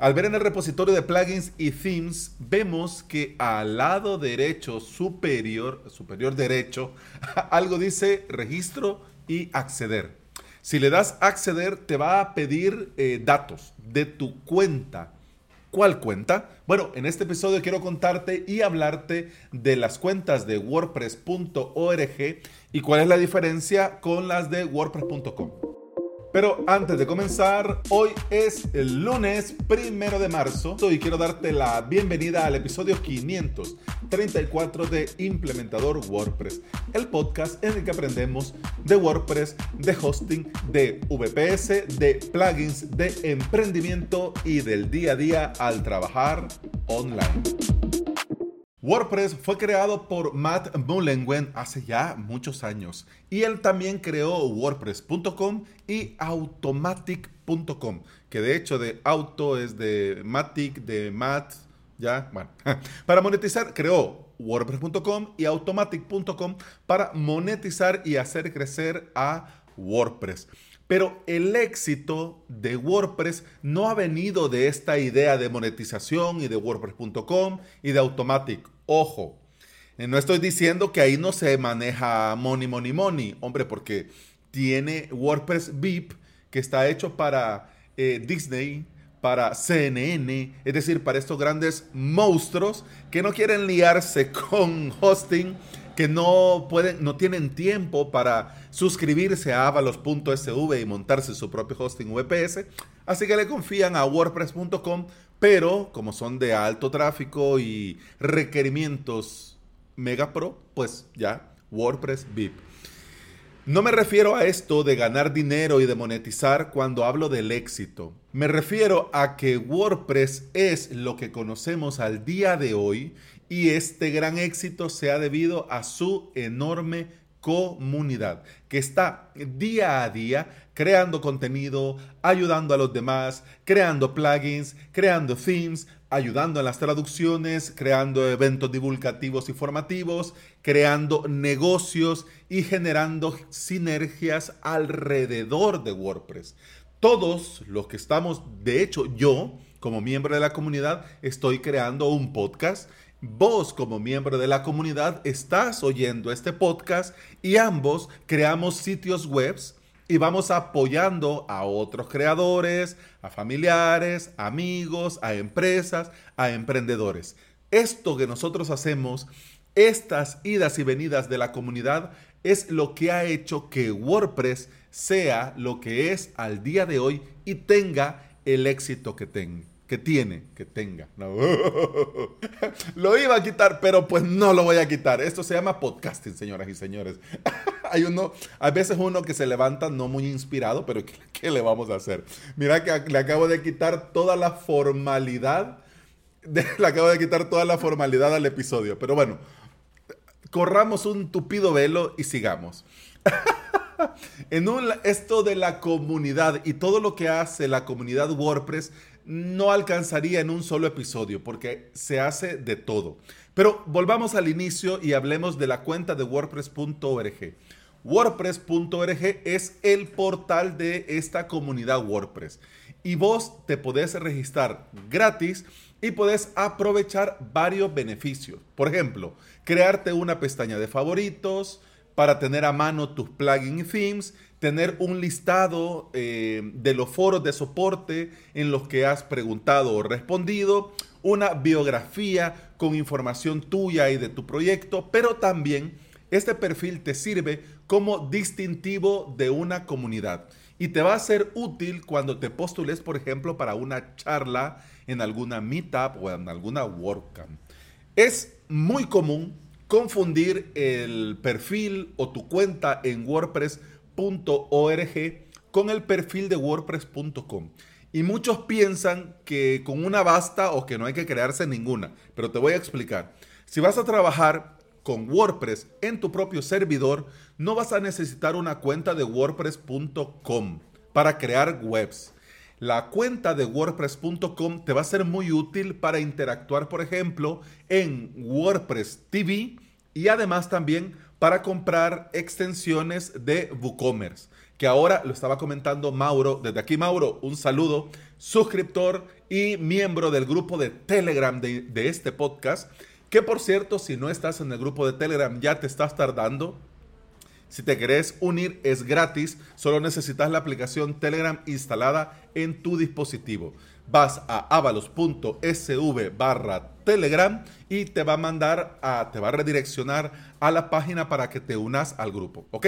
Al ver en el repositorio de plugins y themes, vemos que al lado derecho superior, superior derecho, algo dice registro y acceder. Si le das acceder, te va a pedir eh, datos de tu cuenta. ¿Cuál cuenta? Bueno, en este episodio quiero contarte y hablarte de las cuentas de wordpress.org y cuál es la diferencia con las de wordpress.com. Pero antes de comenzar, hoy es el lunes primero de marzo y quiero darte la bienvenida al episodio 534 de Implementador WordPress, el podcast en el que aprendemos de WordPress, de hosting, de VPS, de plugins, de emprendimiento y del día a día al trabajar online. WordPress fue creado por Matt Mullenweg hace ya muchos años y él también creó WordPress.com y Automatic.com, que de hecho de auto es de Matic, de Matt, ya, bueno. Para monetizar creó WordPress.com y Automatic.com para monetizar y hacer crecer a WordPress. Pero el éxito de WordPress no ha venido de esta idea de monetización y de WordPress.com y de Automatic. Ojo, eh, no estoy diciendo que ahí no se maneja money, money, money. Hombre, porque tiene WordPress VIP que está hecho para eh, Disney, para CNN, es decir, para estos grandes monstruos que no quieren liarse con hosting que no pueden, no tienen tiempo para suscribirse a avalos.sv y montarse su propio hosting VPS, así que le confían a wordpress.com, pero como son de alto tráfico y requerimientos mega pro, pues ya WordPress VIP. No me refiero a esto de ganar dinero y de monetizar cuando hablo del éxito. Me refiero a que WordPress es lo que conocemos al día de hoy y este gran éxito se ha debido a su enorme comunidad que está día a día creando contenido, ayudando a los demás, creando plugins, creando themes, ayudando en las traducciones, creando eventos divulgativos y formativos, creando negocios y generando sinergias alrededor de WordPress. Todos los que estamos, de hecho yo, como miembro de la comunidad, estoy creando un podcast Vos como miembro de la comunidad estás oyendo este podcast y ambos creamos sitios webs y vamos apoyando a otros creadores, a familiares, amigos, a empresas, a emprendedores. Esto que nosotros hacemos, estas idas y venidas de la comunidad, es lo que ha hecho que WordPress sea lo que es al día de hoy y tenga el éxito que tenga que tiene, que tenga. lo iba a quitar, pero pues no lo voy a quitar. Esto se llama podcasting, señoras y señores. Hay uno, a veces uno que se levanta no muy inspirado, pero ¿qué, le vamos a hacer? Mira que le acabo de quitar toda la formalidad, le acabo de quitar toda la formalidad al episodio. Pero bueno, corramos un tupido velo y sigamos. en esto de la comunidad y todo lo que hace la comunidad WordPress no alcanzaría en un solo episodio porque se hace de todo. Pero volvamos al inicio y hablemos de la cuenta de wordpress.org. WordPress.org es el portal de esta comunidad WordPress y vos te podés registrar gratis y podés aprovechar varios beneficios. Por ejemplo, crearte una pestaña de favoritos para tener a mano tus plugins y themes tener un listado eh, de los foros de soporte en los que has preguntado o respondido, una biografía con información tuya y de tu proyecto, pero también este perfil te sirve como distintivo de una comunidad y te va a ser útil cuando te postules, por ejemplo, para una charla en alguna meetup o en alguna WordCamp. Es muy común confundir el perfil o tu cuenta en WordPress .org con el perfil de wordpress.com. Y muchos piensan que con una basta o que no hay que crearse ninguna, pero te voy a explicar. Si vas a trabajar con WordPress en tu propio servidor, no vas a necesitar una cuenta de wordpress.com para crear webs. La cuenta de wordpress.com te va a ser muy útil para interactuar, por ejemplo, en WordPress TV y además también para comprar extensiones de WooCommerce, que ahora lo estaba comentando Mauro. Desde aquí, Mauro, un saludo, suscriptor y miembro del grupo de Telegram de, de este podcast. Que por cierto, si no estás en el grupo de Telegram, ya te estás tardando. Si te querés unir, es gratis. Solo necesitas la aplicación Telegram instalada en tu dispositivo. Vas a avalos.sv barra Telegram y te va a mandar a, te va a redireccionar a la página para que te unas al grupo. ¿Ok?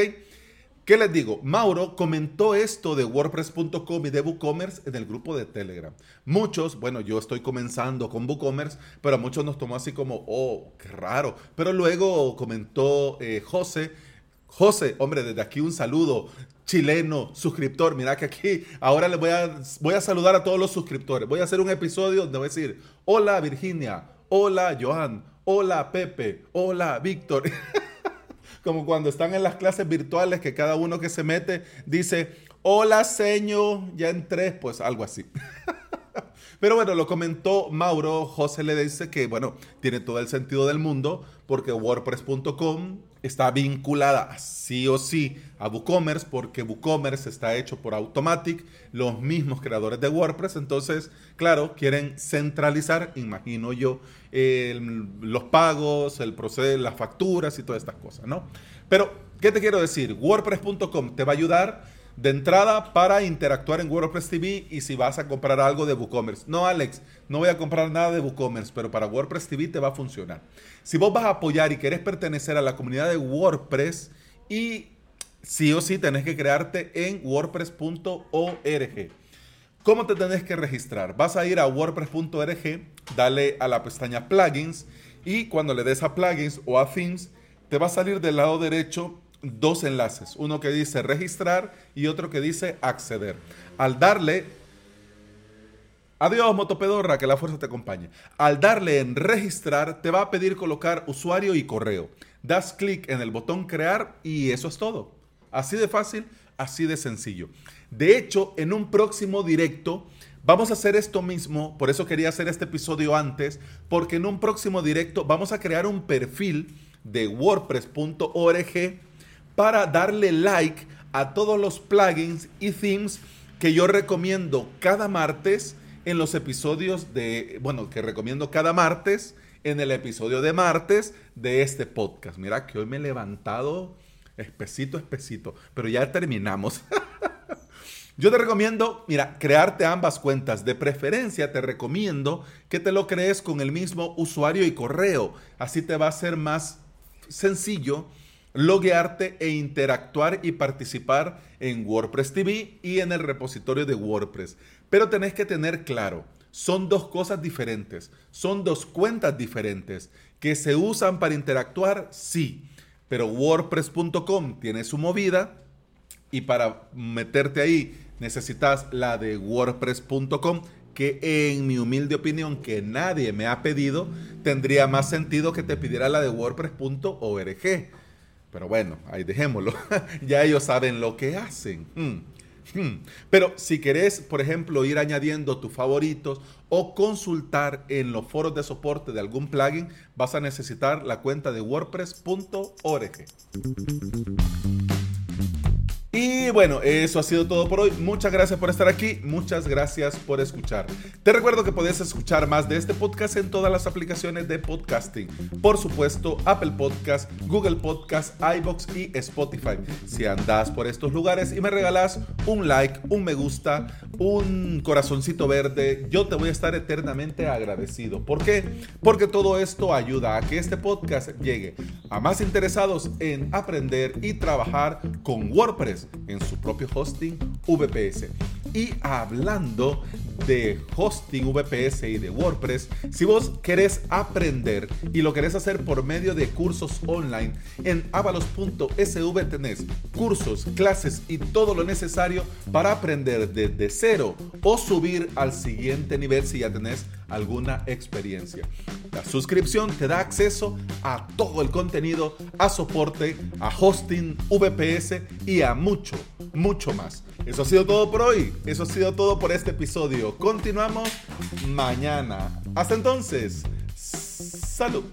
¿Qué les digo? Mauro comentó esto de WordPress.com y de WooCommerce en el grupo de Telegram. Muchos, bueno, yo estoy comenzando con WooCommerce, pero a muchos nos tomó así como, oh, qué raro. Pero luego comentó eh, José, José, hombre, desde aquí un saludo, chileno, suscriptor. Mira que aquí ahora les voy a, voy a saludar a todos los suscriptores. Voy a hacer un episodio donde voy a decir, hola Virginia, hola Johan, hola Pepe, hola Víctor. como cuando están en las clases virtuales que cada uno que se mete dice, hola señor, ya entré, pues algo así. Pero bueno, lo comentó Mauro, José le dice que, bueno, tiene todo el sentido del mundo porque WordPress.com está vinculada sí o sí a WooCommerce porque WooCommerce está hecho por Automatic, los mismos creadores de WordPress. Entonces, claro, quieren centralizar, imagino yo, los pagos, el proceso, las facturas y todas estas cosas, ¿no? Pero, ¿qué te quiero decir? WordPress.com te va a ayudar de entrada para interactuar en WordPress TV y si vas a comprar algo de WooCommerce. No, Alex, no voy a comprar nada de WooCommerce, pero para WordPress TV te va a funcionar. Si vos vas a apoyar y querés pertenecer a la comunidad de WordPress y sí o sí tenés que crearte en wordpress.org. ¿Cómo te tenés que registrar? Vas a ir a wordpress.org, dale a la pestaña plugins y cuando le des a plugins o a themes, te va a salir del lado derecho dos enlaces, uno que dice registrar y otro que dice acceder. Al darle, adiós motopedorra, que la fuerza te acompañe. Al darle en registrar, te va a pedir colocar usuario y correo. Das clic en el botón crear y eso es todo. Así de fácil, así de sencillo. De hecho, en un próximo directo vamos a hacer esto mismo, por eso quería hacer este episodio antes, porque en un próximo directo vamos a crear un perfil de wordpress.org para darle like a todos los plugins y themes que yo recomiendo cada martes en los episodios de, bueno, que recomiendo cada martes en el episodio de martes de este podcast. Mira que hoy me he levantado espesito, espesito, pero ya terminamos. Yo te recomiendo, mira, crearte ambas cuentas. De preferencia te recomiendo que te lo crees con el mismo usuario y correo. Así te va a ser más sencillo loguearte e interactuar y participar en WordPress TV y en el repositorio de WordPress. Pero tenés que tener claro, son dos cosas diferentes, son dos cuentas diferentes que se usan para interactuar, sí, pero WordPress.com tiene su movida y para meterte ahí necesitas la de WordPress.com que en mi humilde opinión, que nadie me ha pedido, tendría más sentido que te pidiera la de WordPress.org pero bueno, ahí dejémoslo. ya ellos saben lo que hacen. Hmm, hmm. Pero si querés, por ejemplo, ir añadiendo tus favoritos o consultar en los foros de soporte de algún plugin, vas a necesitar la cuenta de wordpress.org. Y bueno, eso ha sido todo por hoy. Muchas gracias por estar aquí. Muchas gracias por escuchar. Te recuerdo que puedes escuchar más de este podcast en todas las aplicaciones de podcasting. Por supuesto, Apple Podcast, Google Podcast, iBox y Spotify. Si andas por estos lugares y me regalas un like, un me gusta, un corazoncito verde, yo te voy a estar eternamente agradecido. ¿Por qué? Porque todo esto ayuda a que este podcast llegue a más interesados en aprender y trabajar con WordPress en su propio hosting VPS. Y hablando de hosting VPS y de WordPress, si vos querés aprender y lo querés hacer por medio de cursos online, en avalos.sv tenés cursos, clases y todo lo necesario para aprender desde cero o subir al siguiente nivel si ya tenés alguna experiencia. La suscripción te da acceso a todo el contenido, a soporte, a hosting, VPS y a mucho, mucho más. Eso ha sido todo por hoy. Eso ha sido todo por este episodio. Continuamos mañana. Hasta entonces, salud.